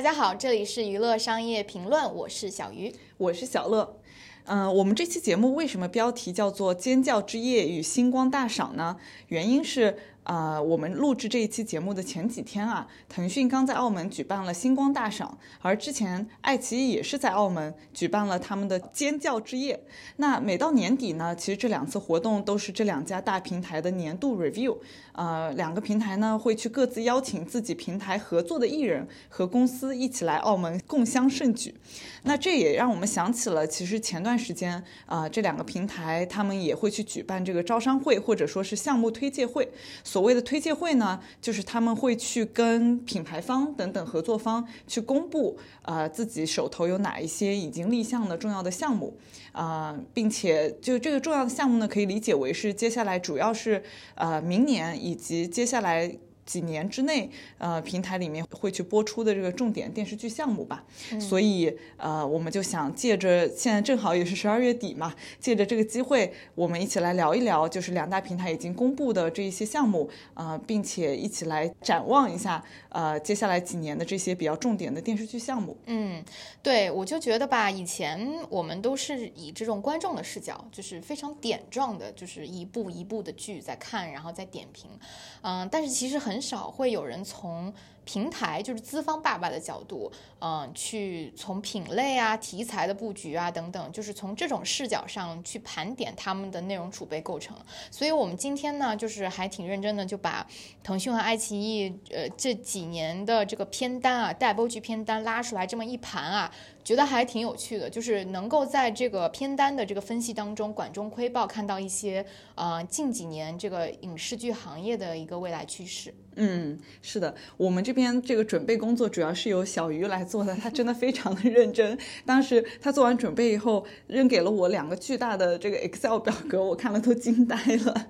大家好，这里是娱乐商业评论，我是小鱼，我是小乐。嗯，我们这期节目为什么标题叫做《尖叫之夜与星光大赏》呢？原因是。啊，我们录制这一期节目的前几天啊，腾讯刚在澳门举办了星光大赏，而之前爱奇艺也是在澳门举办了他们的尖叫之夜。那每到年底呢，其实这两次活动都是这两家大平台的年度 review。呃，两个平台呢会去各自邀请自己平台合作的艺人和公司一起来澳门共襄盛举。那这也让我们想起了，其实前段时间啊，这两个平台他们也会去举办这个招商会或者说是项目推介会。所谓的推介会呢，就是他们会去跟品牌方等等合作方去公布，呃，自己手头有哪一些已经立项的重要的项目，啊，并且就这个重要的项目呢，可以理解为是接下来主要是呃明年以及接下来。几年之内，呃，平台里面会去播出的这个重点电视剧项目吧，所以呃，我们就想借着现在正好也是十二月底嘛，借着这个机会，我们一起来聊一聊，就是两大平台已经公布的这一些项目，啊，并且一起来展望一下，呃，接下来几年的这些比较重点的电视剧项目。嗯，对，我就觉得吧，以前我们都是以这种观众的视角，就是非常点状的，就是一部一部的剧在看，然后再点评，嗯，但是其实很。少会有人从。平台就是资方爸爸的角度，嗯，去从品类啊、题材的布局啊等等，就是从这种视角上去盘点他们的内容储备构成。所以，我们今天呢，就是还挺认真的，就把腾讯和爱奇艺呃这几年的这个片单啊、带播剧片单拉出来这么一盘啊，觉得还挺有趣的，就是能够在这个片单的这个分析当中管中窥豹，看到一些呃近几年这个影视剧行业的一个未来趋势。嗯，是的，我们这边这个准备工作主要是由小鱼来做的，他真的非常的认真。当时他做完准备以后，扔给了我两个巨大的这个 Excel 表格，我看了都惊呆了。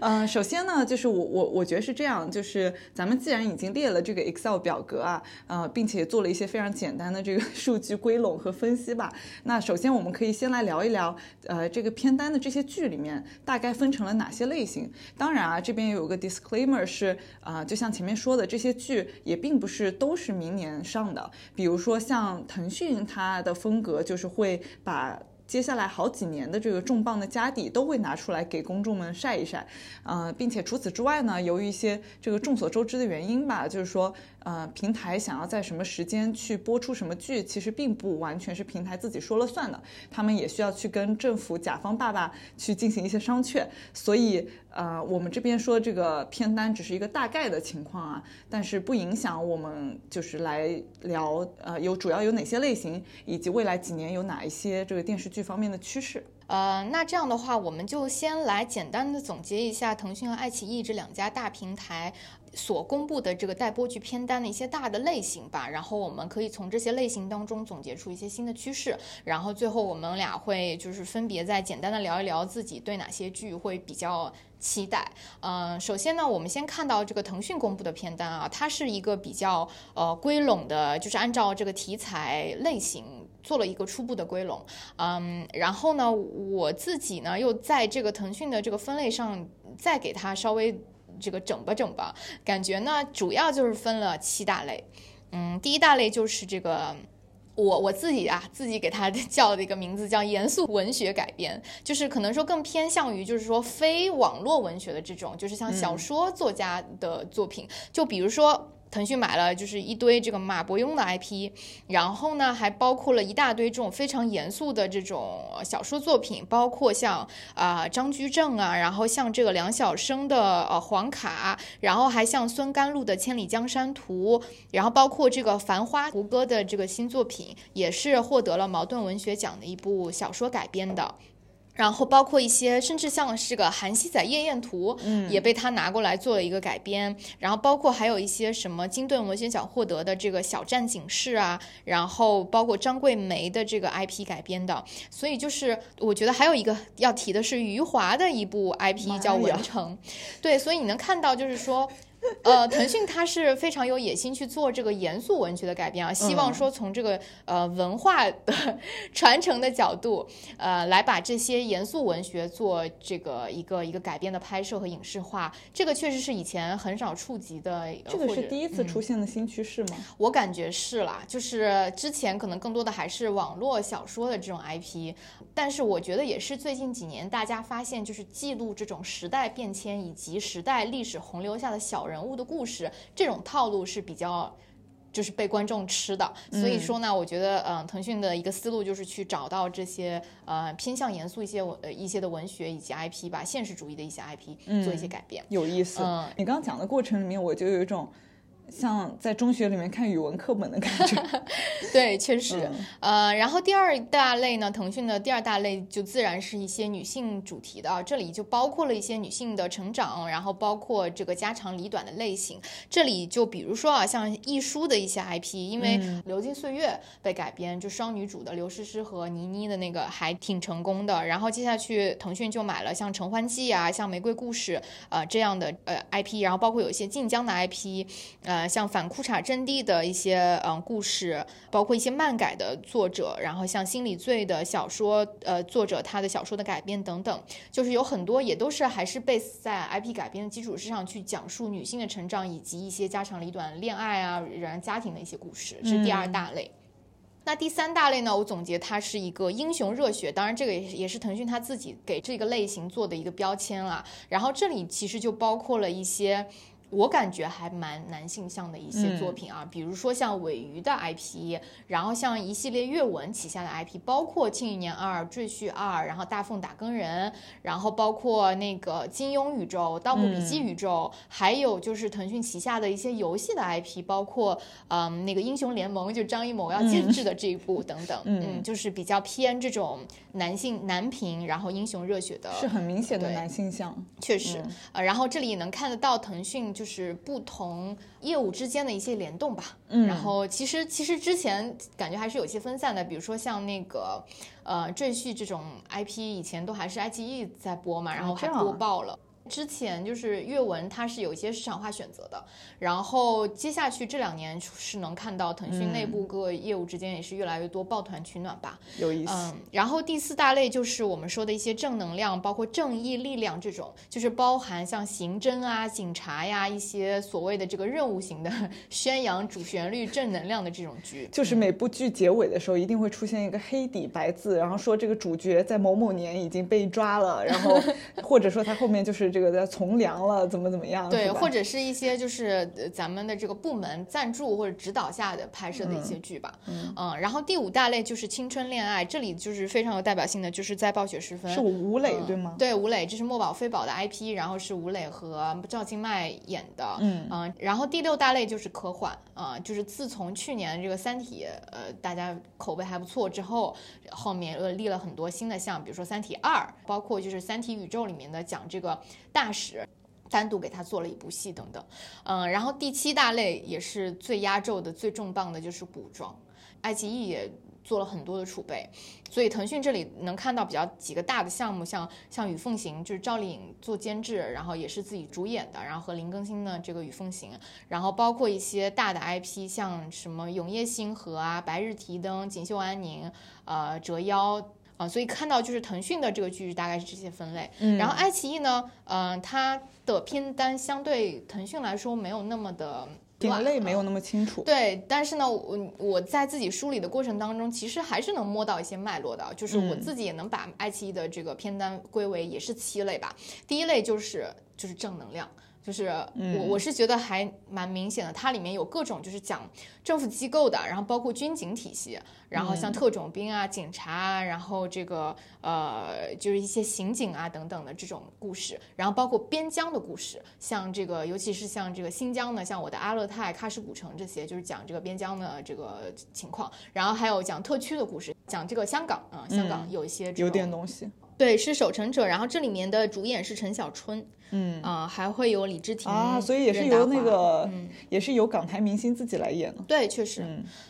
嗯，首先呢，就是我我我觉得是这样，就是咱们既然已经列了这个 Excel 表格啊，呃，并且做了一些非常简单的这个 数据归拢和分析吧，那首先我们可以先来聊一聊，呃，这个片单的这些剧里面大概分成了哪些类型。当然啊，这边也有个 disclaimer 是，啊，就像前面说的，这些剧也并不是都是明年上的，比如说像腾讯，它的风格就是会把。接下来好几年的这个重磅的家底都会拿出来给公众们晒一晒，呃，并且除此之外呢，由于一些这个众所周知的原因吧，就是说。呃，平台想要在什么时间去播出什么剧，其实并不完全是平台自己说了算的，他们也需要去跟政府甲方爸爸去进行一些商榷。所以，呃，我们这边说这个片单只是一个大概的情况啊，但是不影响我们就是来聊，呃，有主要有哪些类型，以及未来几年有哪一些这个电视剧方面的趋势。呃，那这样的话，我们就先来简单的总结一下腾讯和爱奇艺这两家大平台。所公布的这个待播剧片单的一些大的类型吧，然后我们可以从这些类型当中总结出一些新的趋势，然后最后我们俩会就是分别再简单的聊一聊自己对哪些剧会比较期待。嗯，首先呢，我们先看到这个腾讯公布的片单啊，它是一个比较呃归拢的，就是按照这个题材类型做了一个初步的归拢。嗯，然后呢，我自己呢又在这个腾讯的这个分类上再给它稍微。这个整吧整吧，感觉呢主要就是分了七大类，嗯，第一大类就是这个，我我自己啊 自己给它叫的一个名字叫严肃文学改编，就是可能说更偏向于就是说非网络文学的这种，就是像小说作家的作品，就比如说。腾讯买了就是一堆这个马伯庸的 IP，然后呢还包括了一大堆这种非常严肃的这种小说作品，包括像啊张居正啊，然后像这个梁晓声的呃黄卡，然后还像孙甘露的千里江山图，然后包括这个繁花胡歌的这个新作品，也是获得了茅盾文学奖的一部小说改编的。然后包括一些，甚至像是个《韩熙载夜宴图》，嗯，也被他拿过来做了一个改编。然后包括还有一些什么金盾文学奖获得的这个《小站警示》啊，然后包括张桂梅的这个 IP 改编的。所以就是我觉得还有一个要提的是余华的一部 IP 叫《文成》，对，所以你能看到就是说。呃，腾讯它是非常有野心去做这个严肃文学的改编啊，希望说从这个呃文化的 传承的角度，呃，来把这些严肃文学做这个一个一个改编的拍摄和影视化。这个确实是以前很少触及的，这个是第一次出现的新趋势吗？我感觉是啦，就是之前可能更多的还是网络小说的这种 IP，但是我觉得也是最近几年大家发现，就是记录这种时代变迁以及时代历史洪流下的小人物的故事，这种套路是比较。就是被观众吃的，所以说呢，我觉得，嗯、腾讯的一个思路就是去找到这些呃偏向严肃一些文呃一些的文学以及 IP 吧，现实主义的一些 IP 做一些改变。有意思。嗯你刚刚讲的过程里面，我就有一种像在中学里面看语文课本的感觉。对，确实，呃，然后第二大类呢，腾讯的第二大类就自然是一些女性主题的，这里就包括了一些女性的成长，然后包括这个家长里短的类型。这里就比如说啊，像亦舒的一些 IP，因为《流金岁月》被改编，就双女主的刘诗诗和倪妮的那个还挺成功的。然后接下去腾讯就买了像《承欢记》啊，像《玫瑰故事》呃这样的呃 IP，然后包括有一些晋江的 IP，呃，像反裤衩阵地的一些嗯、呃故事，包括一些漫改的作者，然后像心理罪的小说呃作者他的小说的改编等等，就是有很多也都是还是 base 在 IP 改编的基础之上去讲述女性的成长以及一些家长里短、恋爱啊、然家庭的一些故事，这是第二大类。那第三大类呢？我总结它是一个英雄热血，当然这个也也是腾讯它自己给这个类型做的一个标签啦。然后这里其实就包括了一些。我感觉还蛮男性向的一些作品啊，比如说像尾鱼的 IP，然后像一系列阅文旗下的 IP，包括《庆余年二》《赘婿二》，然后《大奉打更人》，然后包括那个金庸宇宙、盗墓笔记宇宙，还有就是腾讯旗下的一些游戏的 IP，包括嗯那个英雄联盟，就张艺谋要监制的这一部等等，嗯，就是比较偏这种男性男频，然后英雄热血的，是很明显的男性向。确实，呃，然后这里也能看得到腾讯就是不同业务之间的一些联动吧。嗯，然后其实其实之前感觉还是有些分散的，比如说像那个呃赘婿这种 IP，以前都还是爱奇艺在播嘛，然后还播爆了。之前就是阅文，它是有一些市场化选择的，然后接下去这两年是能看到腾讯内部各业务之间也是越来越多抱团取暖吧。有意思。嗯，然后第四大类就是我们说的一些正能量，包括正义力量这种，就是包含像刑侦啊、警察呀一些所谓的这个任务型的 宣扬主旋律正能量的这种剧。就是每部剧结尾的时候，一定会出现一个黑底白字，然后说这个主角在某某年已经被抓了，然后 或者说他后面就是这个在从良了，怎么怎么样，对，或者是一些就是呃咱们的这个部门赞助或者指导下的拍摄的一些剧吧。嗯然后第五大类就是青春恋爱，这里就是非常有代表性的，就是在《暴雪时分》是吴磊嗯对吗？对，吴磊，这是墨宝非宝的 IP，然后是吴磊和赵今麦演的。嗯然后第六大类就是科幻啊、就是自从去年这个《三体》呃大家口碑还不错之后，后面呃立了很多新的项，比如说《三体二》，包括就是《三体》宇宙里面的讲这个大使。单独给他做了一部戏等等，嗯，然后第七大类也是最压轴的、最重磅的，就是古装，爱奇艺也做了很多的储备，所以腾讯这里能看到比较几个大的项目，像像《雨凤行》，就是赵丽颖做监制，然后也是自己主演的，然后和林更新的这个《雨凤行》，然后包括一些大的 IP，像什么《永夜星河》啊，《白日提灯》、《锦绣安宁》、呃《折腰》。啊、所以看到就是腾讯的这个剧大概是这些分类，嗯然后爱奇艺呢，嗯、它的片单相对腾讯来说没有那么的品乱啊类没有那么清楚。对，但是呢，我我在自己梳理的过程当中，其实还是能摸到一些脉络的，就是我自己也能把爱奇艺的这个片单归为也是七类吧。第一类就是就是正能量。就是我我是觉得还蛮明显的，它里面有各种就是讲政府机构的，然后包括军警体系，然后像特种兵啊、警察啊，然后这个呃就是一些刑警啊等等的这种故事，然后包括边疆的故事，像这个尤其是像这个新疆的，像我的阿勒泰、喀什古城这些，就是讲这个边疆的这个情况，然后还有讲特区的故事，讲这个香港啊、香港有一些这有点东西。对，是守城者，然后这里面的主演是陈小春，嗯啊、还会有李治廷啊，所以也是由那华个，也是由港台明星自己来演的。对，确实，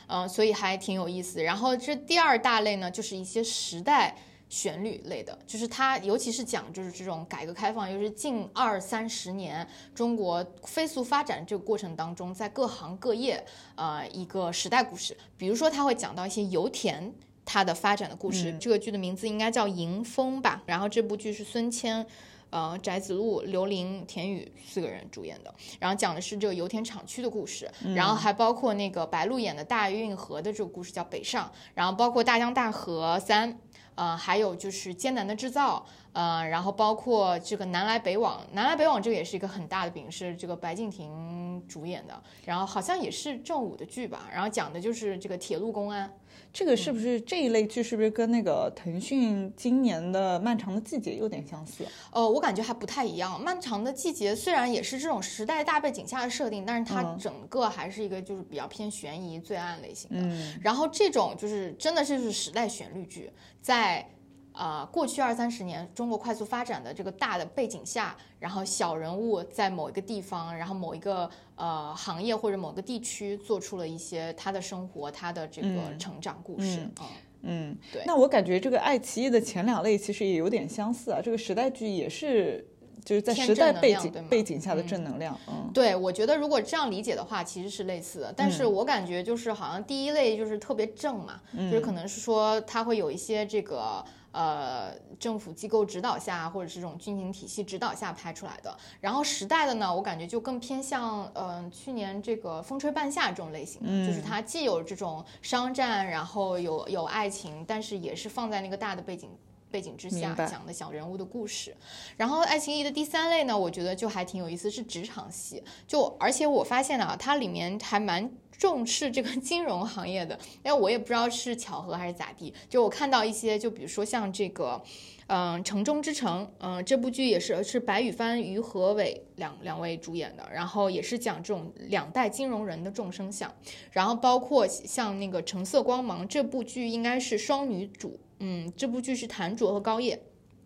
嗯、所以还挺有意思。然后这第二大类呢，就是一些时代旋律类的，就是它尤其是讲就是这种改革开放，又是近二三十年中国飞速发展这个过程当中，在各行各业呃一个时代故事。比如说，他会讲到一些油田它的发展的故事。这个剧的名字应该叫《迎风》吧。然后这部剧是孙谦。呃，翟子路、刘琳、田雨四个人主演的，然后讲的是这个油田厂区的故事，然后还包括那个白鹿演的大运河的这个故事叫北上，然后包括大江大河三，呃，还有就是艰难的制造，呃，然后包括这个南来北往，南来北往这个也是一个很大的饼，是这个白敬亭主演的，然后好像也是正午的剧吧，然后讲的就是这个铁路公安。这个是不是这一类剧？是不是跟那个腾讯今年的《漫长的季节》有点相似？呃，我感觉还不太一样。《漫长的季节》虽然也是这种时代大背景下的设定，但是它整个还是一个就是比较偏悬疑罪案类型的。嗯，然后这种就是真的是是时代旋律剧，在。啊，过去二三十年中国快速发展的这个大的背景下，然后小人物在某一个地方，然后某一个呃行业或者某个地区做出了一些他的生活、他的这个成长故事嗯。嗯，对。那我感觉这个爱奇艺的前两类其实也有点相似啊，这个时代剧也是就是在时代背景背景下的正能量。嗯，对，我觉得如果这样理解的话，其实是类似的。但是我感觉就是好像第一类就是特别正嘛，就是可能是说它会有一些这个。呃，政府机构指导下，或者是这种军情体系指导下拍出来的。然后时代的呢，我感觉就更偏向，嗯，去年这个《风吹半夏》这种类型的，就是它既有这种商战，然后有有爱情，但是也是放在那个大的背景背景之下讲的小人物的故事。然后爱情义的第三类呢，我觉得就还挺有意思，是职场戏。就而且我发现啊，它里面还蛮。重视这个 金融行业的，因为我也不知道是巧合还是咋地，就我看到一些，就比如说像这个，嗯，《城中之城》，嗯，这部剧也是是白羽帆、于和伟两两位主演的，然后也是讲这种两代金融人的众生相，然后包括像那个《橙色光芒》这部剧应该是双女主，嗯，这部剧是谭卓和高叶。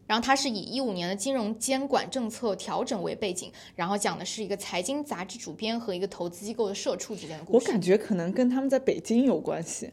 然后它是以一五年的金融监管政策调整为背景，然后讲的是一个财经杂志主编和一个投资机构的社畜之间的故事。我感觉可能跟他们在北京有关系，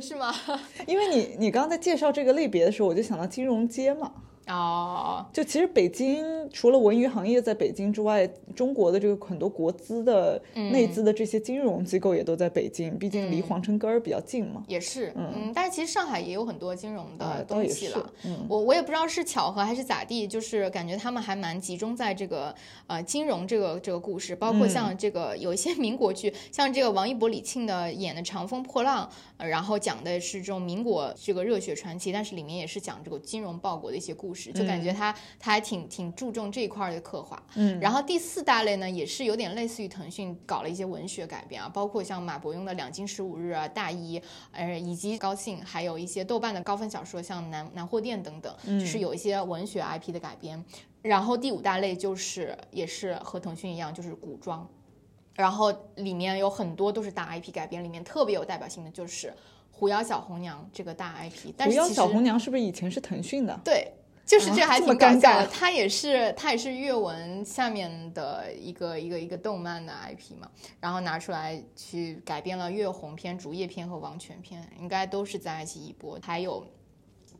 是吗？因为你你刚刚在介绍这个类别的时候，我就想到金融街嘛。哦，就其实北京除了文娱行业在北京之外，中国的这个很多国资的内资的这些金融机构也都在北京，毕竟离皇城根儿比较近嘛。也是，嗯，但是其实上海也有很多金融的东西了。嗯，我我也不知道是巧合还是咋地，就是感觉他们还蛮集中在这个呃金融这个这个故事，包括像这个有一些 民国剧，像这个王一博、李沁的演的《长风破浪》，然后讲的是这种民国这个热血传奇，但是里面也是讲这个金融报国的一些故事。就感觉他他还挺挺注重这一块的刻画，嗯，然后第四大类呢，也是有点类似于腾讯搞了一些文学改编啊，包括像马伯庸的《两京十五日》啊，《大一》，呃，以及高兴，还有一些豆瓣的高分小说，像《南南货店》等等，就是有一些文学 IP 的改编。然后第五大类就是也是和腾讯一样，就是古装，然后里面有很多都是大 IP 改编，里面特别有代表性的就是《狐妖小红娘》这个大 IP。但是狐妖小红娘是不是以前是腾讯的？对。就是这还挺尴尬的，它也是它也是阅文下面的一个一个一个动漫的 IP 嘛，然后拿出来去改编了月红篇、竹叶篇和王权篇，应该都是在爱奇艺播，还有。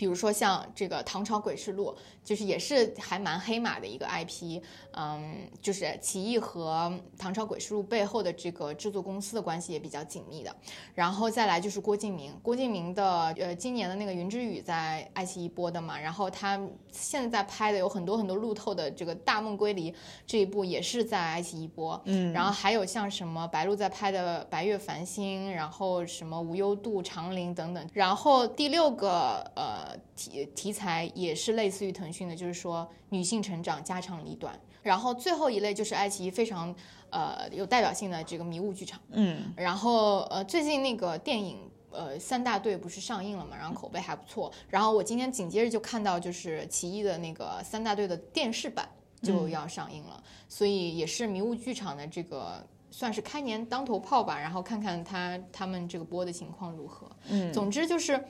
比如说像这个《唐朝诡事录》，就是也是还蛮黑马的一个 IP，嗯，就是奇异和《唐朝诡事录》背后的这个制作公司的关系也比较紧密的。然后再来就是郭敬明，郭敬明的呃今年的那个《云之羽》在爱奇艺播的嘛，然后他现在拍的有很多很多路透的这个《大梦归离》这一部也是在爱奇艺播，嗯，然后还有像什么白鹿在拍的《白月繁星》，然后什么《无忧渡》《长林》等等。然后第六个呃。题题材也是类似于腾讯的，就是说女性成长家长里短。然后最后一类就是爱奇艺非常呃有代表性的这个迷雾剧场。嗯，然后呃最近那个电影呃三大队不是上映了嘛，然后口碑还不错。然后我今天紧接着就看到就是奇异的那个三大队的电视版就要上映了，所以也是迷雾剧场的这个算是开年当头炮吧。然后看看他他们这个播的情况如何。嗯，总之就是。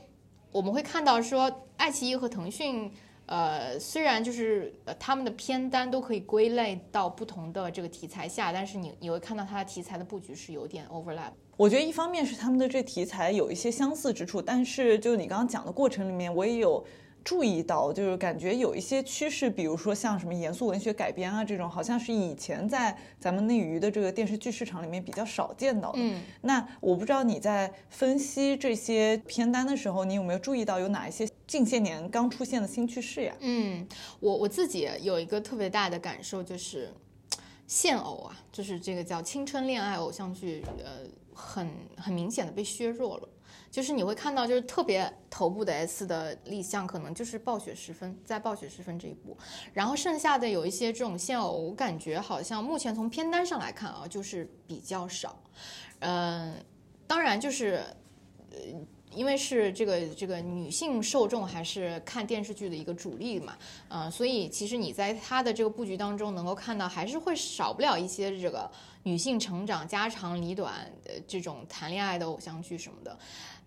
我们会看到说，爱奇艺和腾讯，呃，虽然就是呃他们的片单都可以归类到不同的这个题材下，但是你你会看到它的题材的布局是有点 overlap。我觉得一方面是他们的这题材有一些相似之处，但是就你刚刚讲的过程里面，我也有注意到，就是感觉有一些趋势，比如说像什么严肃文学改编啊这种，好像是以前在咱们内娱的这个电视剧市场里面比较少见到的。嗯，那我不知道你在分析这些片单的时候，你有没有注意到有哪一些近些年刚出现的新趋势呀？嗯，我我自己有一个特别大的感受，就是现偶啊，就是这个叫青春恋爱偶像剧，呃，很很明显的被削弱了。就是你会看到，就是特别头部的 S 的立项，可能就是暴雪时分，在暴雪时分这一步，然后剩下的有一些这种现偶，我感觉好像目前从片单上来看啊，就是比较少。嗯，当然就是，呃，因为是这个这个女性受众还是看电视剧的一个主力嘛，嗯、所以其实你在它的这个布局当中能够看到，还是会少不了一些这个女性成长家长里短的这种谈恋爱的偶像剧什么的。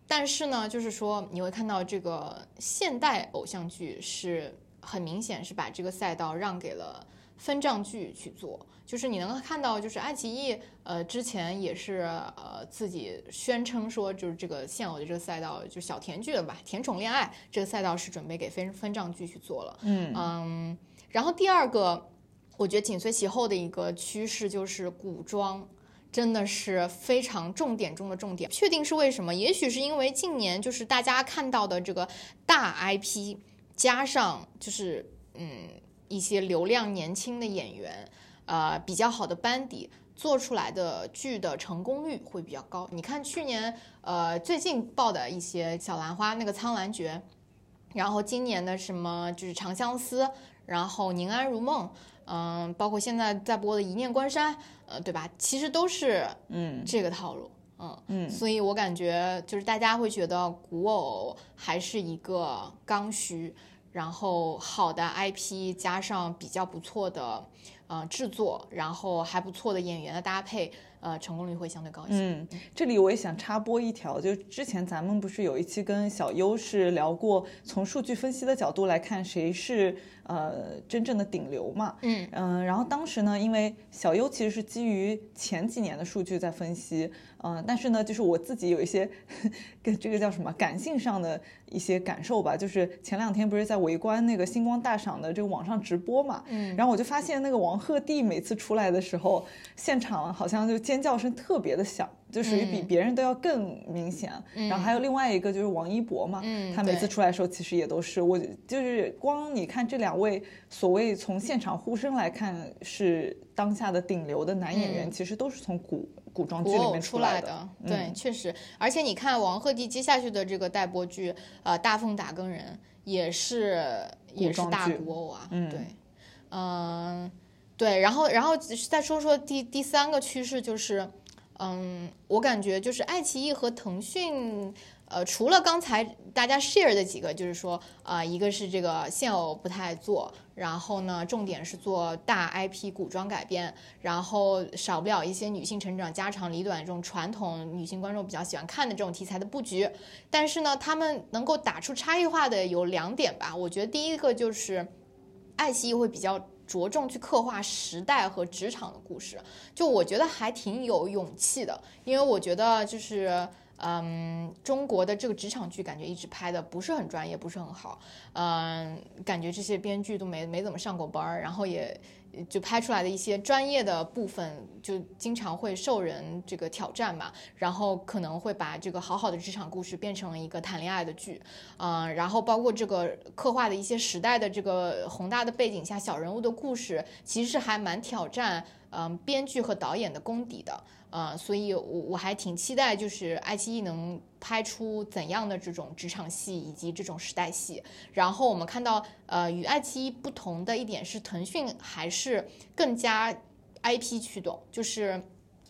但是呢，就是说你会看到这个现代偶像剧是很明显是把这个赛道让给了分账剧去做，就是你能够看到，就是爱奇艺呃之前也是呃自己宣称说，就是这个现偶的这个赛道，就小甜剧了吧，甜宠恋爱这个赛道是准备给分分账剧去做了。嗯嗯，然后第二个，我觉得紧随其后的一个趋势就是古装。真的是非常重点中的重点，确定是为什么？也许是因为近年就是大家看到的这个大 IP，加上就是嗯一些流量年轻的演员，呃比较好的班底，做出来的剧的成功率会比较高。你看去年呃最近爆的一些小兰花那个《苍兰诀》，然后今年的什么就是《长相思》，然后《宁安如梦》，嗯，包括现在在播的《一念关山》，呃，对吧？其实都是嗯这个套路。嗯嗯所以我感觉就是大家会觉得古偶还是一个刚需，然后好的 IP 加上比较不错的呃制作，然后还不错的演员的搭配，呃，成功率会相对高一些。嗯，这里我也想插播一条，就之前咱们不是有一期跟小优是聊过，从数据分析的角度来看，谁是呃真正的顶流嘛？嗯。嗯，然后当时呢，因为小优其实是基于前几年的数据在分析，嗯、但是呢，就是我自己有一些 跟这个叫什么感性上的一些感受吧，就是前两天不是在围观那个星光大赏的这个网上直播嘛，嗯，然后我就发现那个王鹤棣每次出来的时候，现场好像就尖叫声特别的响，就属于比嗯别人都要更明显。然后还有另外一个就是王一博嘛，嗯他每次出来的时候其实也都是，我就是光你看这两位所谓从现场呼声来看是当下的顶流的男演员，嗯其实都是从古古装剧里面出来的，嗯对，确实。而且你看王鹤棣接下去的这个待播剧，呃，《大奉打更人》也是也是大古偶啊，嗯对，嗯、对。然后，然后再说说第第三个趋势就是，嗯，我感觉就是爱奇艺和腾讯。呃，除了刚才大家 share 的几个，就是说，呃，一个是这个现偶不太做，然后呢，重点是做大 IP 古装改编，然后少不了一些女性成长家长里短这种传统女性观众比较喜欢看的这种题材的布局。但是呢，他们能够打出差异化的有两点吧，我觉得第一个就是爱奇艺会比较。着重去刻画时代和职场的故事，就我觉得还挺有勇气的，因为我觉得就是嗯，中国的这个职场剧感觉一直拍的不是很专业，不是很好，嗯，感觉这些编剧都没没怎么上过班儿，然后也就拍出来的一些专业的部分，就经常会受人这个挑战嘛，然后可能会把这个好好的职场故事变成了一个谈恋爱的剧，嗯，然后包括这个刻画的一些时代的这个宏大的背景下小人物的故事，其实是还蛮挑战嗯编剧和导演的功底的。呃，所以我我还挺期待，就是爱奇艺能拍出怎样的这种职场戏以及这种时代戏。然后我们看到，呃，与爱奇艺不同的一点是，腾讯还是更加 IP 驱动，就是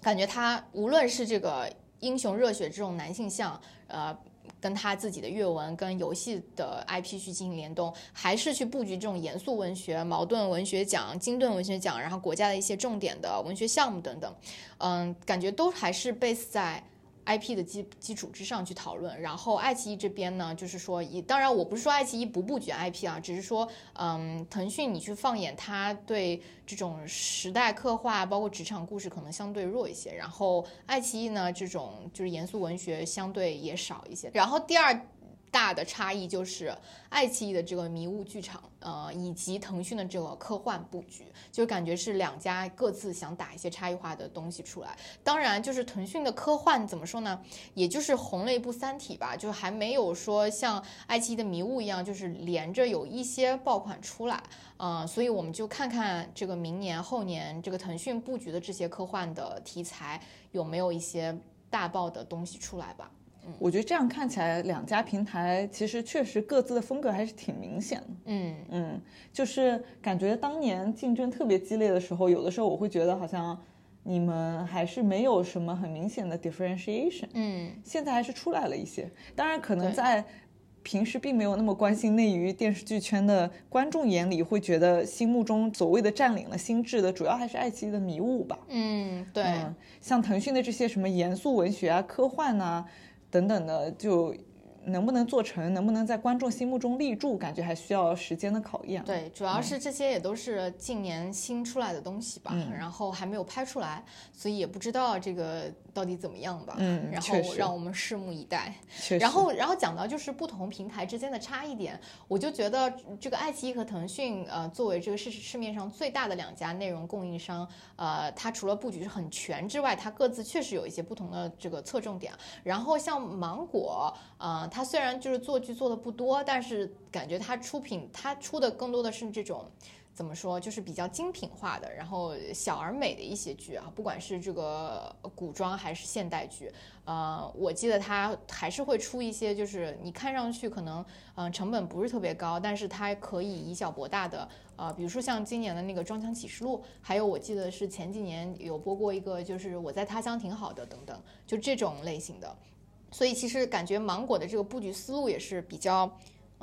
感觉它无论是这个英雄热血这种男性向，呃。跟他自己的阅文跟游戏的 IP 去进行联动，还是去布局这种严肃文学、矛盾文学奖、金盾文学奖，然后国家的一些重点的文学项目等等，嗯，感觉都还是 base 在 IP 的基基础之上去讨论。然后爱奇艺这边呢，就是说，当然我不是说爱奇艺不布局 IP 啊，只是说，嗯，腾讯你去放眼它对这种时代刻画，包括职场故事可能相对弱一些。然后爱奇艺呢，这种就是严肃文学相对也少一些。然后第二。大的差异就是爱奇艺的这个迷雾剧场，呃，以及腾讯的这个科幻布局，就感觉是两家各自想打一些差异化的东西出来。当然，就是腾讯的科幻怎么说呢？也就是红了一部《三体》吧，就还没有说像爱奇艺的迷雾一样，就是连着有一些爆款出来。嗯，所以我们就看看这个明年后年这个腾讯布局的这些科幻的题材有没有一些大爆的东西出来吧。我觉得这样看起来，两家平台其实确实各自的风格还是挺明显的。嗯嗯，就是感觉当年竞争特别激烈的时候，有的时候我会觉得好像你们还是没有什么很明显的 differentiation。嗯，现在还是出来了一些，当然可能在。平时并没有那么关心内娱电视剧圈的观众眼里，会觉得心目中所谓的占领了心智的，主要还是爱奇艺的迷雾吧。嗯，对。嗯，像腾讯的这些什么严肃文学啊、科幻呐、等等的，就能不能做成，能不能在观众心目中立住，感觉还需要时间的考验。对，主要是这些也都是近年新出来的东西吧，嗯然后还没有拍出来，所以也不知道这个到底怎么样吧。嗯然后让我们拭目以待。然后，然后讲到就是不同平台之间的差异点，我就觉得这个爱奇艺和腾讯，呃，作为这个市市面上最大的两家内容供应商，呃，它除了布局很全之外，它各自确实有一些不同的这个侧重点。然后像芒果，呃，它虽然就是做剧做的不多，但是感觉它出品，它出的更多的是这种。怎么说，就是比较精品化的，然后小而美的一些剧啊，不管是这个古装还是现代剧，呃，我记得它还是会出一些，就是你看上去可能嗯、成本不是特别高，但是它可以以小博大的，呃，比如说像今年的那个《装腔启示录》，还有我记得是前几年有播过一个，就是《我在他乡挺好的》等等，就这种类型的。所以其实感觉芒果的这个布局思路也是比较。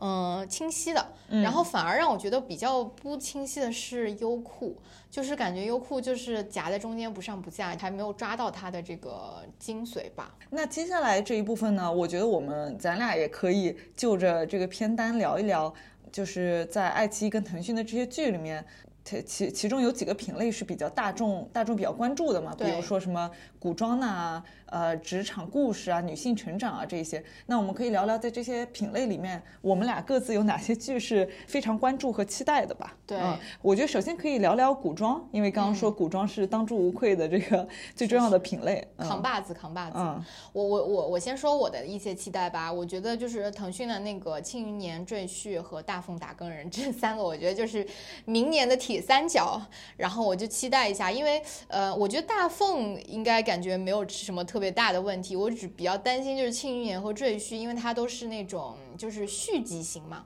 嗯，清晰的，然后反而让我觉得比较不清晰的是优酷，就是感觉优酷就是夹在中间不上不下，还没有抓到它的这个精髓吧。那接下来这一部分呢，我觉得我们咱俩也可以就着这个片单聊一聊，就是在爱奇艺跟腾讯的这些剧里面。其其其中有几个品类是比较大众大众比较关注的嘛，比如说什么古装呐、呃职场故事啊、女性成长啊这些。那我们可以聊聊在这些品类里面，我们俩各自有哪些剧是非常关注和期待的吧？对嗯，我觉得首先可以聊聊古装，因为刚刚说古装是当之无愧的这个最重要的品类。嗯扛把子，扛把子。嗯我我我我先说我的一些期待吧。我觉得就是腾讯的那个《庆余年》《赘婿》和《大奉打更人》这三个，我觉得就是明年的铁三角。然后我就期待一下，因为呃，我觉得大奉应该感觉没有什么特别大的问题。我只比较担心就是《庆余年》和《赘婿》，因为它都是那种就是续集型嘛。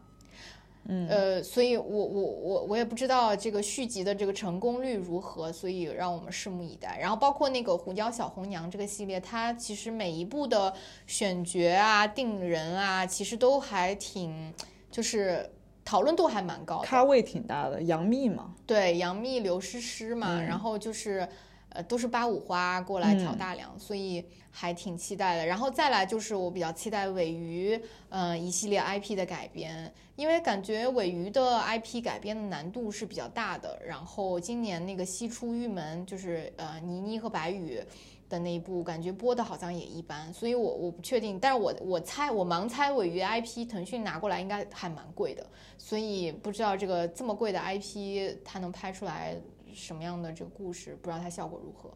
嗯，呃，所以我我我我也不知道这个续集的这个成功率如何，所以让我们拭目以待。然后包括那个《狐妖小红娘》这个系列，它其实每一部的选角啊、定人啊，其实都还挺，就是讨论度还蛮高的。咖位挺大的，杨幂嘛，对，杨幂、刘诗诗嘛，然后就是，呃，都是八五花过来挑大梁，所以还挺期待的。然后再来就是我比较期待尾鱼，呃，一系列 IP 的改编，因为感觉尾鱼的 IP 改编的难度是比较大的。然后今年那个西出玉门，就是呃倪妮和白宇。的那一部感觉播的好像也一般，所以我我不确定，但是我我猜我盲猜尾鱼 IP 腾讯拿过来应该还蛮贵的，所以不知道这个这么贵的 IP 它能拍出来什么样的这个故事，不知道它效果如何。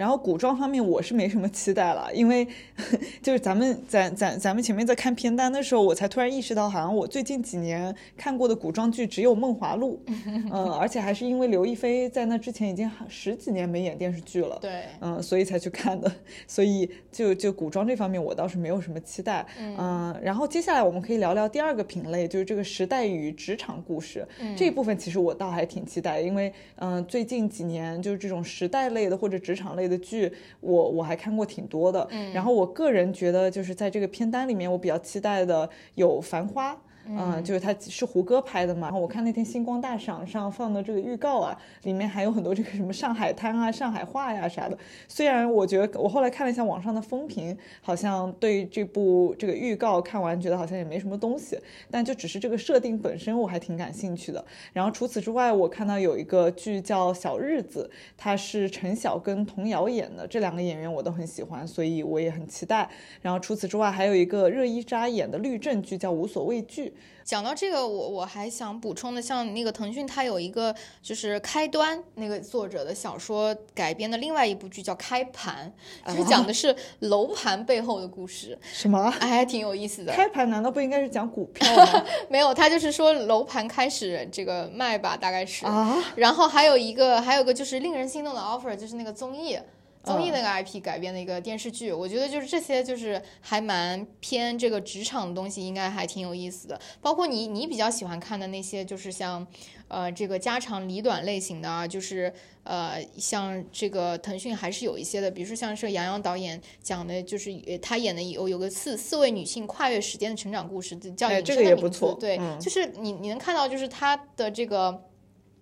然后古装方面我是没什么期待了，因为 就是咱们咱咱咱们前面在看片单的时候，我才突然意识到，好像我最近几年看过的古装剧只有《梦华录 》，嗯，而且还是因为刘亦菲在那之前已经十几年没演电视剧了，对，嗯，所以才去看的，所以就就古装这方面我倒是没有什么期待，嗯，然后接下来我们可以聊聊第二个品类，就是这个时代与职场故事、这一部分，其实我倒还挺期待，因为嗯、最近几年就是这种时代类的或者职场类的剧，我我还看过挺多的，然后我个人觉得就是在这个片单里面，我比较期待的有《繁花》。嗯，就是它是胡歌拍的嘛。然后我看那天星光大赏上放的这个预告啊，里面还有很多这个什么上海滩啊、上海话呀啥的。虽然我觉得我后来看了一下网上的风评，好像对这部这个预告看完觉得好像也没什么东西，但就只是这个设定本身我还挺感兴趣的。然后除此之外，我看到有一个剧叫《小日子》，它是陈晓跟童瑶演的，这两个演员我都很喜欢，所以我也很期待。然后除此之外，还有一个热依扎演的律政剧叫《无所畏惧》。讲到这个，我我还想补充的，像那个腾讯，它有一个就是开端那个作者的小说改编的另外一部剧叫《开盘》，就是讲的是楼盘背后的故事。什么？哎，还挺有意思的。开盘难道不应该是讲股票吗？没有，他就是说楼盘开始这个卖吧，大概是啊。然后还有一个，还有个就是令人心动的 offer，就是那个综艺。综艺那个 IP 改编的一个电视剧，我觉得就是这些，就是还蛮偏这个职场的东西，应该还挺有意思的。包括你，你比较喜欢看的那些，就是像，呃，这个家长里短类型的啊，就是呃，像这个腾讯还是有一些的，比如说像是杨洋导演讲的，就是他演的有有个四四位女性跨越时间的成长故事，叫《隐身的名字》，对，就是你你能看到，就是他的这个。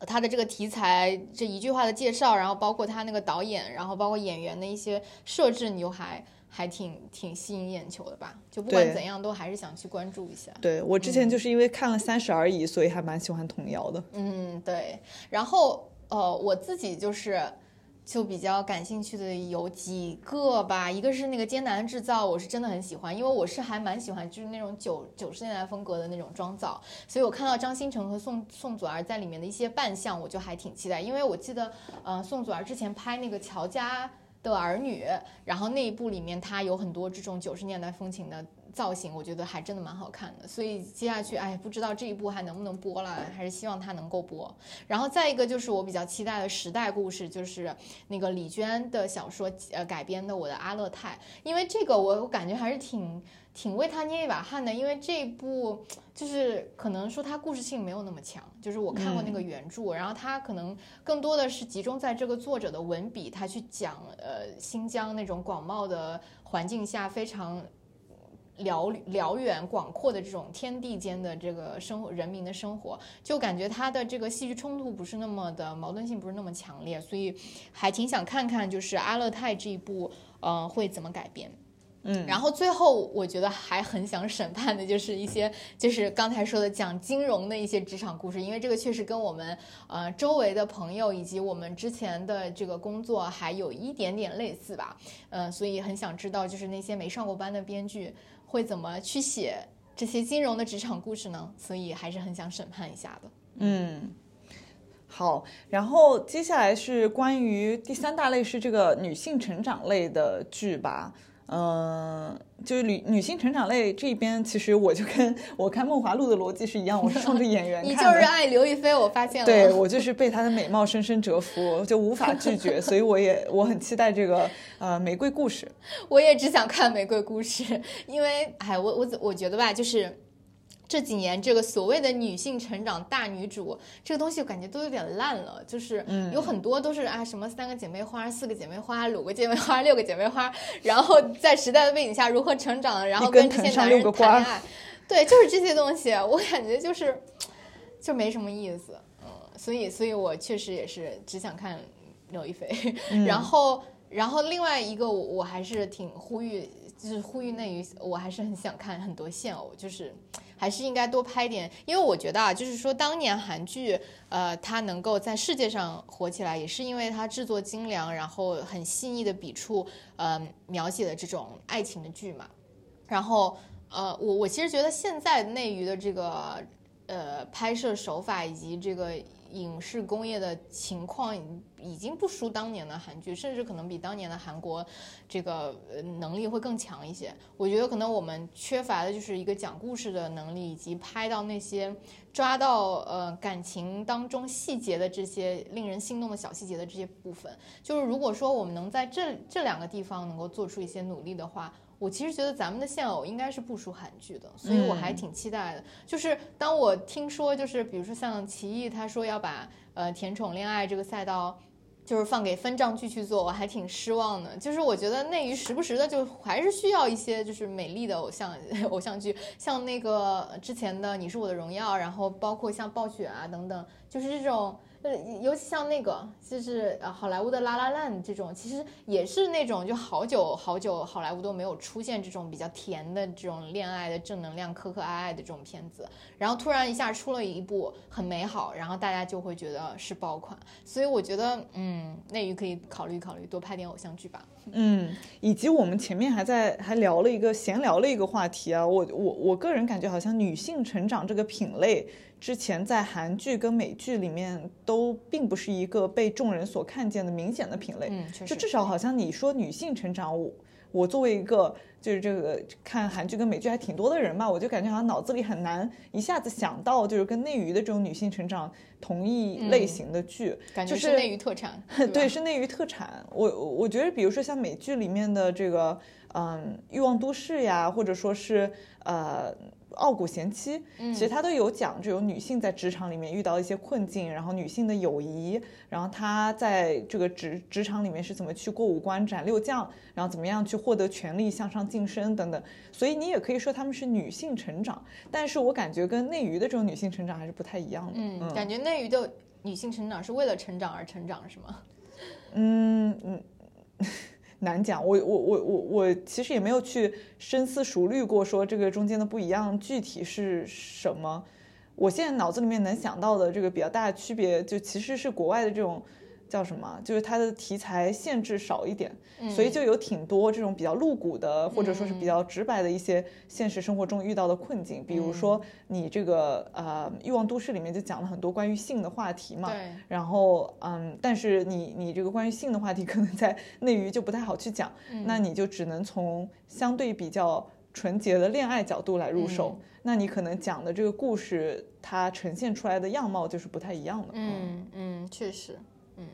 他的这个题材这一句话的介绍，然后包括他那个导演，然后包括演员的一些设置，你就还还挺挺吸引眼球的吧？就不管怎样，都还是想去关注一下。对我之前就是因为看了《三十而已》，所以还蛮喜欢童谣的。嗯，对。然后呃，我自己就是。就比较感兴趣的有几个吧，一个是那个艰难制造，我是真的很喜欢，因为我是还蛮喜欢就是那种九九十年代风格的那种妆造，所以我看到张新成和宋宋祖儿在里面的一些扮相，我就还挺期待，因为我记得，呃，宋祖儿之前拍那个乔家的儿女，然后那一部里面她有很多这种九十年代风情的。造型我觉得还真的蛮好看的，所以接下去哎，不知道这一部还能不能播了，还是希望它能够播。然后再一个就是我比较期待的时代故事，就是那个李娟的小说呃改编的《我的阿勒泰》，因为这个我我感觉还是挺挺为他捏一把汗的，因为这部就是可能说它故事性没有那么强，就是我看过那个原著，然后它可能更多的是集中在这个作者的文笔，他去讲呃新疆那种广袤的环境下非常。辽辽远广阔的这种天地间的这个生活，人民的生活，就感觉它的这个戏剧冲突不是那么的矛盾性不是那么强烈，所以还挺想看看就是阿勒泰这一部，呃，会怎么改编。嗯，然后最后我觉得还很想审判的就是一些就是刚才说的讲金融的一些职场故事，因为这个确实跟我们呃周围的朋友以及我们之前的这个工作还有一点点类似吧，嗯，所以很想知道就是那些没上过班的编剧。会怎么去写这些金融的职场故事呢？所以还是很想审判一下的。嗯，好，然后接下来是关于第三大类是这个女性成长类的剧吧。嗯，就是女女性成长类这边，其实我就跟我看《梦华录》的逻辑是一样，我是冲着演员。你就是爱刘亦菲，我发现了。对我就是被她的美貌深深折服，就无法拒绝，所以我也我很期待这个呃玫瑰故事。我也只想看玫瑰故事，因为哎，我我我觉得吧，就是。这几年这个所谓的女性成长大女主这个东西，我感觉都有点烂了。就是有很多都是啊，什么三个姐妹花、四个姐妹花、五个姐妹花、六个姐妹花，然后在时代的背景下如何成长，然后跟这些男人谈恋爱，对，就是这些东西，我感觉就是就没什么意思。嗯，所以，所以我确实也是只想看刘亦菲。然后，然后另外一个，我还是挺呼吁，就是呼吁内娱，我还是很想看很多现偶，就是。还是应该多拍点，因为我觉得啊，就是说当年韩剧，呃，它能够在世界上火起来，也是因为它制作精良，然后很细腻的笔触，呃，描写的这种爱情的剧嘛。然后，呃，我我其实觉得现在内娱的这个，呃，拍摄手法以及这个。影视工业的情况已经不输当年的韩剧，甚至可能比当年的韩国这个能力会更强一些。我觉得可能我们缺乏的就是一个讲故事的能力，以及拍到那些抓到呃感情当中细节的这些令人心动的小细节的这些部分。就是如果说我们能在这这两个地方能够做出一些努力的话。我其实觉得咱们的现偶应该是不输韩剧的，所以我还挺期待的。就是当我听说，就是比如说像奇异他说要把呃甜宠恋爱这个赛道就是放给分账剧去做，我还挺失望的。就是我觉得内娱时不时的就还是需要一些就是美丽的偶像 偶像剧，像那个之前的《你是我的荣耀》，然后包括像暴雪啊等等，就是这种。呃，尤其像那个，就是，好莱坞的《拉拉烂》这种，其实也是那种就好久好久，好莱坞都没有出现这种比较甜的这种恋爱的正能量、可可爱爱的这种片子。然后突然一下出了一部很美好，然后大家就会觉得是爆款。所以我觉得，嗯，内娱可以考虑考虑多拍点偶像剧吧。嗯，以及我们前面还在还聊了一个闲聊了一个话题啊，我我我个人感觉好像女性成长这个品类。之前在韩剧跟美剧里面都并不是一个被众人所看见的明显的品类，嗯，就至少好像你说女性成长，我我作为一个就是这个看韩剧跟美剧还挺多的人嘛，我就感觉好像脑子里很难一下子想到就是跟内娱的这种女性成长同一类型的剧，感觉是内娱特产，对，是内娱特产。我我觉得比如说像美剧里面的这个嗯欲望都市呀，或者说是呃。傲骨贤妻，其实他都有讲这种女性在职场里面遇到一些困境，然后女性的友谊，然后她在这个职职场里面是怎么去过五关斩六将，然后怎么样去获得权力、向上晋升等等。所以你也可以说他们是女性成长，但是我感觉跟内娱的这种女性成长还是不太一样的。嗯，感觉内娱的女性成长是为了成长而成长，是吗？嗯嗯。难讲，我我我我我其实也没有去深思熟虑过，说这个中间的不一样具体是什么。我现在脑子里面能想到的这个比较大的区别，就其实是国外的这种。叫什么？就是它的题材限制少一点，所以就有挺多这种比较露骨的，或者说是比较直白的一些现实生活中遇到的困境。比如说你这个呃《欲望都市》里面就讲了很多关于性的话题嘛。对。然后嗯，但是你你这个关于性的话题 可能在内娱就不太好去讲，那你就只能从相对比较纯洁的恋爱角度来入手。那你可能讲的这个故事，它呈现出来的样貌就是不太一样的。嗯嗯，确实。嗯，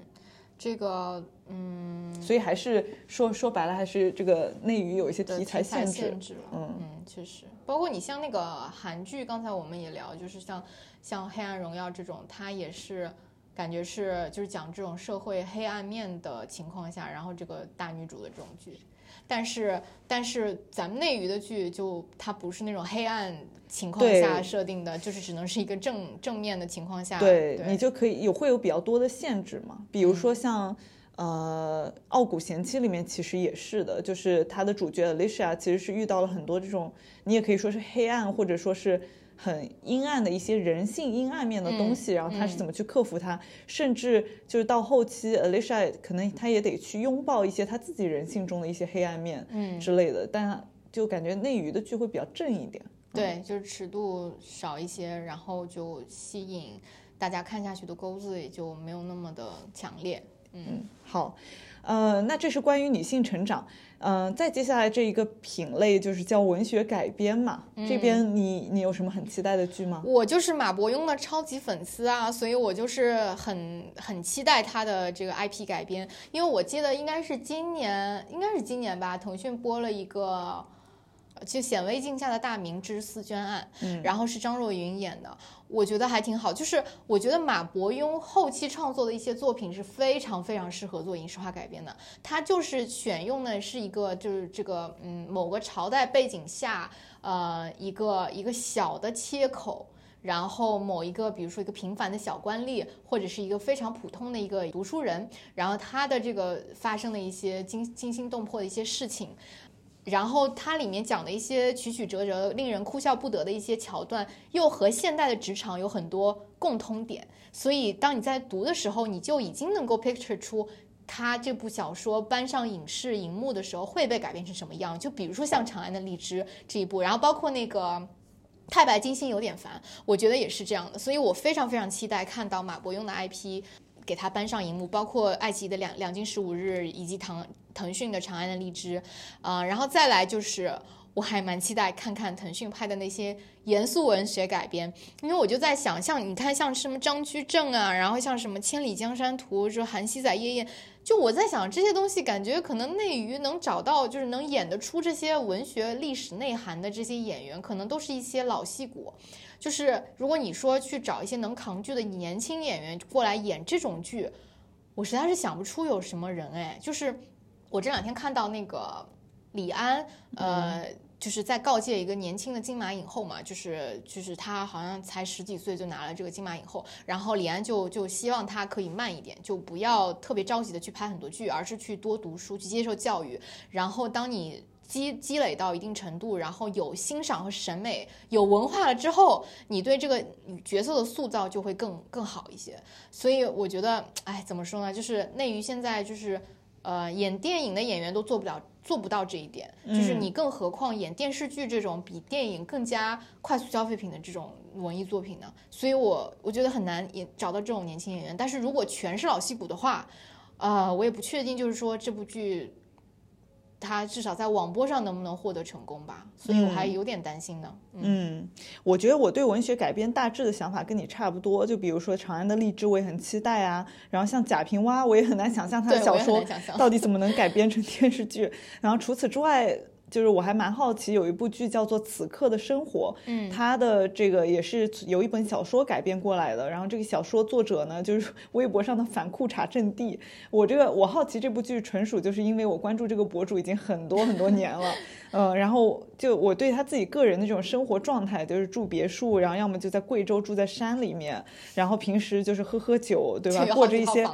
这个，嗯，所以还是说说白了，还是这个内娱有一些题材限制，嗯。嗯，确实，包括你像那个韩剧，刚才我们也聊，就是像像《黑暗荣耀》这种，它也是感觉是就是讲这种社会黑暗面的情况下，然后这个大女主的这种剧。但是，但是咱们内娱的剧就它不是那种黑暗情况下设定的，就是只能是一个正正面的情况下，对你就可以有会有比较多的限制嘛。比如说像呃《傲骨贤妻》里面其实也是的，就是它的主角 Alicia 其实是遇到了很多这种，你也可以说是黑暗或者说是。很阴暗的一些人性阴暗面的东西，然后他是怎么去克服它？甚至就是到后期，Alicia 可能他也得去拥抱一些他自己人性中的一些黑暗面，嗯之类的。但就感觉内娱的剧会比较正一点，对，就是尺度少一些，然后就吸引大家看下去的钩子也就没有那么的强烈。嗯，好，呃，那这是关于女性成长。嗯，再接下来这一个品类就是叫文学改编嘛，这边你你有什么很期待的剧吗？我就是马伯庸的超级粉丝啊，所以我就是很很期待他的这个 IP 改编，因为我记得应该是今年，应该是今年吧，腾讯播了一个。就显微镜下的大明之思娟案，嗯，然后是张若昀演的，我觉得还挺好。就是我觉得马伯庸后期创作的一些作品是非常非常适合做影视化改编的。他就是选用的是一个就是这个嗯某个朝代背景下，呃一个一个小的切口，然后某一个比如说一个平凡的小官吏，或者是一个非常普通的一个读书人，然后他的这个发生的一些惊惊心动魄的一些事情。然后它里面讲的一些曲曲折折、令人哭笑不得的一些桥段，又和现代的职场有很多共通点。所以当你在读的时候，你就已经能够 picture 出他这部小说搬上影视荧幕的时候会被改编成什么样。就比如说像《长安的荔枝》这一部，然后包括那个《太白金星有点烦》，我觉得也是这样的。所以我非常非常期待看到马伯庸的 IP 给他搬上荧幕，包括爱奇艺的《两两京十五日》以及唐。腾讯的《长安的荔枝》，啊，然后再来就是，我还蛮期待看看腾讯拍的那些严肃文学改编，因为我就在想，像你看，像什么张居正啊，然后像什么《千里江山图》，说韩熙载夜宴，就我在想这些东西，感觉可能内娱能找到，就是能演得出这些文学历史内涵的这些演员，可能都是一些老戏骨。就是如果你说去找一些能扛剧的年轻演员过来演这种剧。我实在是想不出有什么人哎，就是我这两天看到那个李安，呃。就是在告诫一个年轻的金马影后嘛，就是就是他好像才十几岁就拿了这个金马影后，然后李安就就希望他可以慢一点，就不要特别着急的去拍很多剧，而是去多读书，去接受教育。然后当你积积累到一定程度，然后有欣赏和审美、有文化了之后，你对这个角色的塑造就会更更好一些。所以我觉得，哎，怎么说呢？就是内娱现在就是呃，演电影的演员都做不了。做不到这一点，就是你，更何况演电视剧这种比电影更加快速消费品的这种文艺作品呢？所以，我我觉得很难也找到这种年轻演员。但是如果全是老戏骨的话，呃，我也不确定，就是说这部剧。他至少在网播上能不能获得成功吧？所以我还有点担心呢。嗯，我觉得我对文学改编大致的想法跟你差不多。就比如说《长安的荔枝》，我也很期待啊。然后像贾平凹，我也很难想象他的小说到底怎么能改编成电视剧。然后除此之外。就是我还蛮好奇，有一部剧叫做《此刻的生活》，嗯，它的这个也是由一本小说改编过来的。然后这个小说作者呢，就是 微博上的反裤衩阵地。我这个我好奇这部剧，纯属就是因为我关注这个博主已经很多很多年了。嗯，然后就我对他自己个人的这种生活状态，就是住别墅，然后要么就在贵州住在山里面，然后平时就是喝喝酒，对吧？过着一些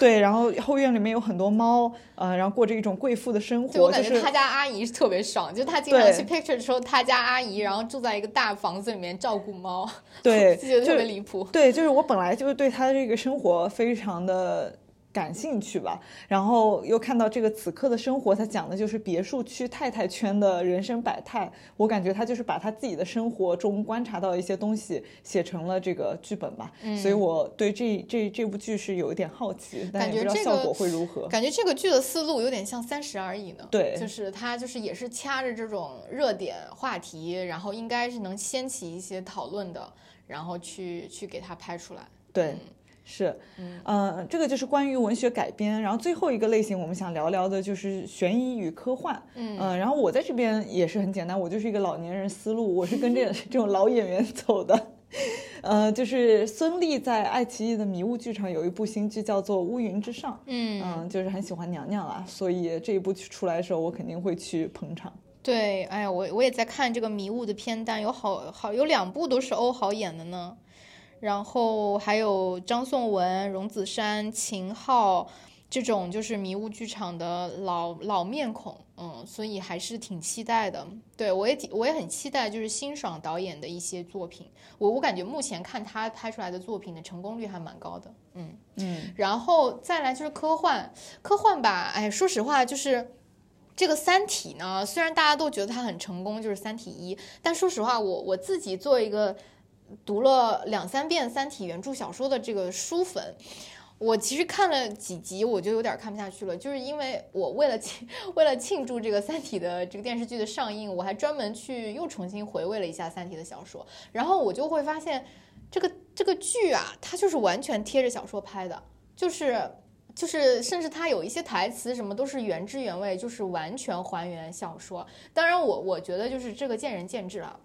对，然后后院里面有很多猫，呃，然后过着一种贵妇的生活。我感觉他家阿姨是特别爽，就他经常去 picture 的时候，他家阿姨然后住在一个大房子里面照顾猫，对，就觉得特别离谱。对，就是我本来就是对他的这个生活非常的。感兴趣吧，然后又看到这个此刻的生活，他讲的就是别墅区太太圈的人生百态。我感觉他就是把他自己的生活中观察到一些东西写成了这个剧本吧。嗯，所以我对这这这部剧是有一点好奇，但不知道效果会如何。感觉这个剧的思路有点像《三十而已》呢。对，就是他就是也是掐着这种热点话题，然后应该是能掀起一些讨论的，然后去去给他拍出来。对。是，嗯，这个就是关于文学改编，然后最后一个类型我们想聊聊的就是悬疑与科幻，嗯，然后我在这边也是很简单，我就是一个老年人思路，我是跟这 这种老演员走的，呃，就是孙俪在爱奇艺的迷雾剧场有一部新剧叫做《乌云之上》，嗯嗯，就是很喜欢娘娘啦，所以这一部出来的时候我肯定会去捧场。对，哎呀，我我也在看这个迷雾的片单，有好好有两部都是欧豪演的呢。然后还有张颂文、荣梓杉、秦昊这种就是迷雾剧场的老老面孔，嗯，所以还是挺期待的。对我也挺我也很期待，就是辛爽导演的一些作品。我我感觉目前看他拍出来的作品的成功率还蛮高的，嗯嗯。然后再来就是科幻，科幻吧，哎，说实话就是这个《三体》呢，虽然大家都觉得它很成功，就是《三体一》，但说实话，我我自己做一个。读了两三遍《三体》原著小说的这个书粉，我其实看了几集，我就有点看不下去了。就是因为我为了庆 为了庆祝这个《三体》的这个电视剧的上映，我还专门去又重新回味了一下《三体》的小说，然后我就会发现，这个这个剧啊，它就是完全贴着小说拍的，就是就是甚至它有一些台词什么都是原汁原味，就是完全还原小说。当然，我我觉得就是这个见仁见智了。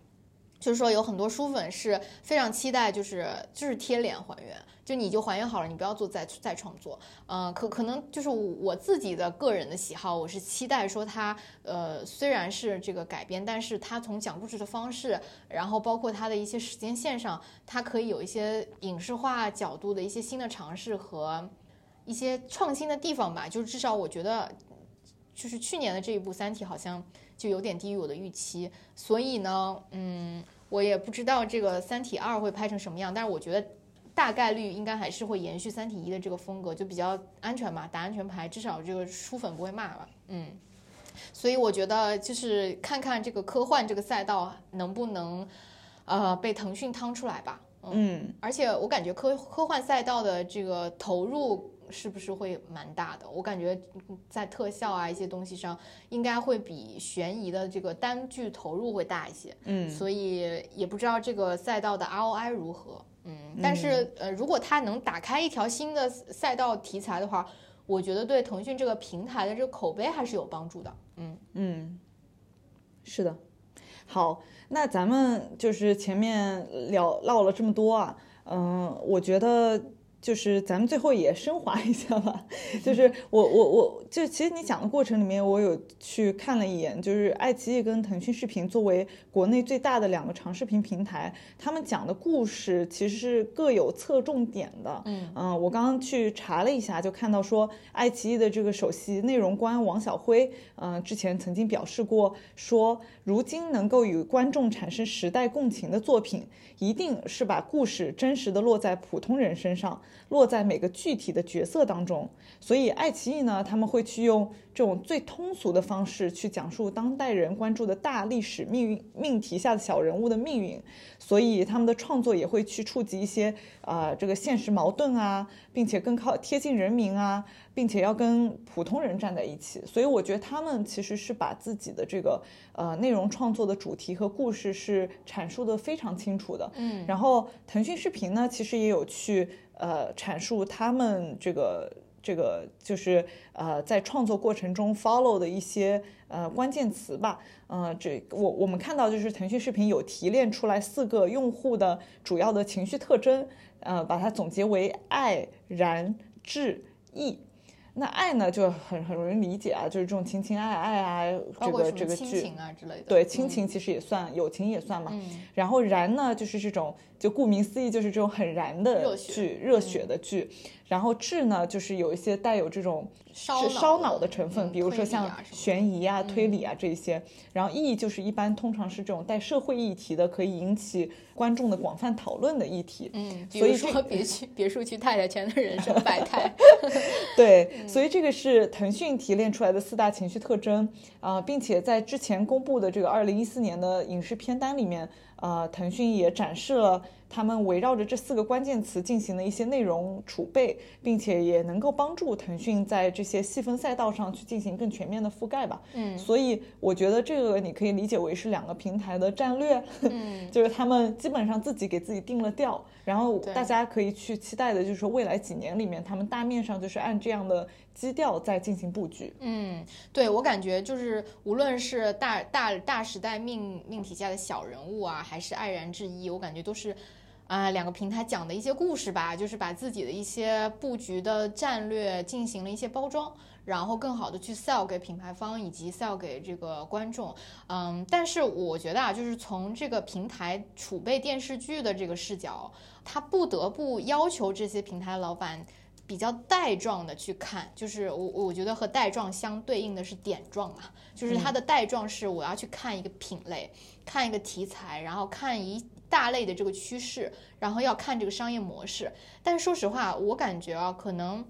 就是说，有很多书粉是非常期待，就是就是贴脸还原，就你就还原好了，你不要做再再创作。嗯，可可能就是我自己的个人的喜好，我是期待说它，呃，虽然是这个改编，但是它从讲故事的方式，然后包括它的一些时间线上，它可以有一些影视化角度的一些新的尝试和一些创新的地方吧。就是至少我觉得，就是去年的这一部《三体》好像就有点低于我的预期，所以呢，嗯。我也不知道这个《三体二》会拍成什么样，但是我觉得大概率应该还是会延续《三体一》的这个风格，就比较安全嘛，打安全牌，至少这个书粉不会骂吧。嗯，所以我觉得就是看看这个科幻这个赛道能不能呃被腾讯趟出来吧。嗯，而且我感觉科科幻赛道的这个投入。是不是会蛮大的？我感觉在特效啊一些东西上，应该会比悬疑的这个单剧投入会大一些。嗯，所以也不知道这个赛道的 ROI 如何。嗯，但是呃，如果它能打开一条新的赛道题材的话，我觉得对腾讯这个平台的这个口碑还是有帮助的。嗯嗯，是的。好，那咱们就是前面聊唠了这么多啊，嗯，我觉得。就是咱们最后也升华一下吧，就是我我我就其实你讲的过程里面，我有去看了一眼，就是爱奇艺跟腾讯视频作为国内最大的两个长视频平台，他们讲的故事其实是各有侧重点的。嗯我刚刚去查了一下，就看到说爱奇艺的这个首席内容官王晓辉，嗯，之前曾经表示过，说如今能够与观众产生时代共情的作品，一定是把故事真实的落在普通人身上。落在每个具体的角色当中，所以爱奇艺呢，他们会去用这种最通俗的方式去讲述当代人关注的大历史命运命题下的小人物的命运，所以他们的创作也会去触及一些啊这个现实矛盾啊，并且更靠贴近人民啊，并且要跟普通人站在一起，所以我觉得他们其实是把自己的这个呃内容创作的主题和故事是阐述的非常清楚的。嗯，然后腾讯视频呢，其实也有去。呃，阐述他们这个这个就是呃，在创作过程中 follow 的一些呃关键词吧。呃，这我我们看到就是腾讯视频有提炼出来四个用户的主要的情绪特征，呃，把它总结为爱、然、智、义。那爱呢就很很容易理解啊，就是这种情情爱爱啊，这个这个剧啊之类的。对，亲情其实也算，友情也算嘛。然后然呢，就是这种，就顾名思义，就是这种很燃的剧，热血的剧。然后智呢，就是有一些带有这种烧烧脑的成分，比如说像悬疑啊、推理啊这些。然后义就是一般通常是这种带社会议题的，可以引起观众的广泛讨论的议题。嗯，所以说别去别墅区太太圈的人生百态。对，所以这个是腾讯提炼出来的四大情绪特征啊，并且在之前公布的这个二零一四年的影视片单里面，啊，腾讯也展示了。他们围绕着这四个关键词进行了一些内容储备，并且也能够帮助腾讯在这些细分赛道上去进行更全面的覆盖吧。嗯，所以我觉得这个你可以理解为是两个平台的战略，嗯，就是他们基本上自己给自己定了调，然后大家可以去期待的就是说未来几年里面，他们大面上就是按这样的。基调在进行布局。嗯，对我感觉就是无论是大大大时代命命题下的小人物啊，还是爱然之一，我感觉都是啊两个平台讲的一些故事吧，就是把自己的一些布局的战略进行了一些包装，然后更好的去 sell 给品牌方以及 sell 给这个观众。嗯，但是我觉得啊，就是从这个平台储备电视剧的这个视角，他不得不要求这些平台老板。比较带状的去看，就是我我觉得和带状相对应的是点状嘛，就是它的带状是我要去看一个品类，看一个题材，然后看一大类的这个趋势，然后要看这个商业模式。但是说实话，我感觉啊，可能，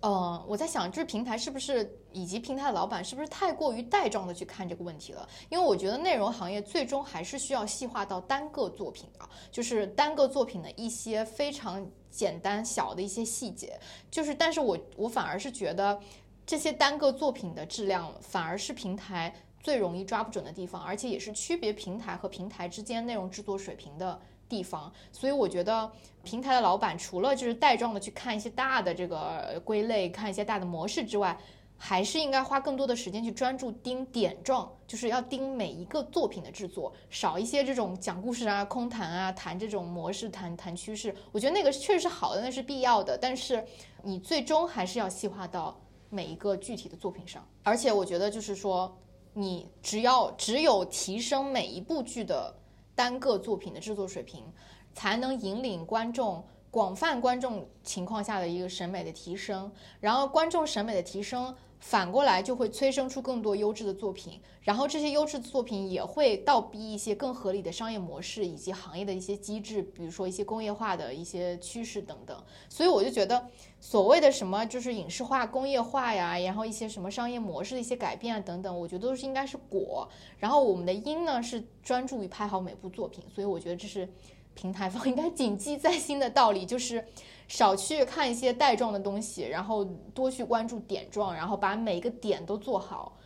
呃，我在想，就是平台是不是以及平台的老板是不是太过于带状的去看这个问题了？因为我觉得内容行业最终还是需要细化到单个作品的，就是单个作品的一些非常。简单小的一些细节，就是，但是我我反而是觉得这些单个作品的质量反而是平台最容易抓不准的地方，而且也是区别平台和平台之间内容制作水平的地方。所以我觉得平台的老板除了就是带状的去看一些大的这个归类，看一些大的模式之外。还是应该花更多的时间去专注盯点状，就是要盯每一个作品的制作，少一些这种讲故事啊、空谈啊、谈这种模式、谈谈趋势。我觉得那个确实是好的，那是必要的。但是你最终还是要细化到每一个具体的作品上。而且我觉得就是说，你只要只有提升每一部剧的单个作品的制作水平，才能引领观众。广泛观众情况下的一个审美的提升，然后观众审美的提升。反过来就会催生出更多优质的作品，然后这些优质的作品也会倒逼一些更合理的商业模式以及行业的一些机制，比如说一些工业化的一些趋势等等。所以我就觉得，所谓的什么就是影视化、工业化呀，然后一些什么商业模式的一些改变啊等等，我觉得都是应该是果。然后我们的因呢是专注于拍好每部作品，所以我觉得这是平台方应该谨记在心的道理，就是。少去看一些带状的东西，然后多去关注点状，然后把每一个点都做好，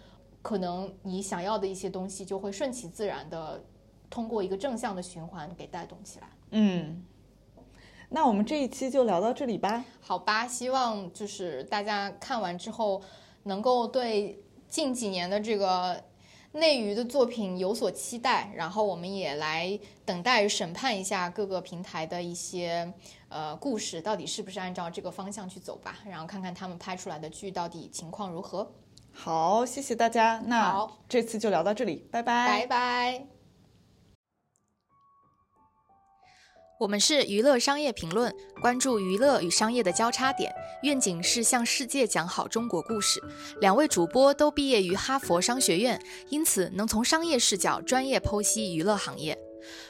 可能你想要的一些东西就会顺其自然的通过一个正向的循环给带动起来。嗯，那我们这一期就聊到这里吧。好吧，希望就是大家看完之后能够对近几年的这个内娱的作品有所期待，然后我们也来等待审判一下各个平台的一些呃故事，到底是不是按照这个方向去走吧，然后看看他们拍出来的剧到底情况如何。好，谢谢大家，那好这次就聊到这里，拜拜。拜拜。我们是娱乐商业评论，关注娱乐与商业的交叉点，愿景是向世界讲好中国故事。两位主播都毕业于哈佛商学院，因此能从商业视角专业剖析娱乐行业。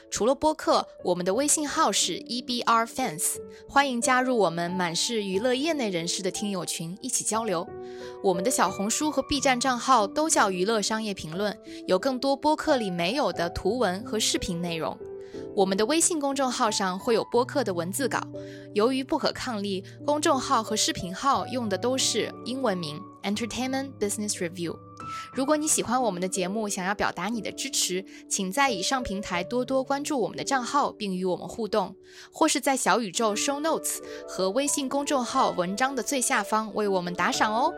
除了播客，我们的微信号是 EBR Fans，欢迎加入我们满是娱乐业内人士的听友群，一起交流。我们的小红书和 B 站账号都叫娱乐商业评论，有更多播客里没有的图文和视频内容。我们的微信公众号上会有播客的文字稿，由于不可抗力，公众号和视频号用的都是英文名 Entertainment Business Review。如果你喜欢我们的节目，想要表达你的支持，请在以上平台多多关注我们的账号，并与我们互动，或是在小宇宙 Show Notes 和微信公众号文章的最下方为我们打赏哦。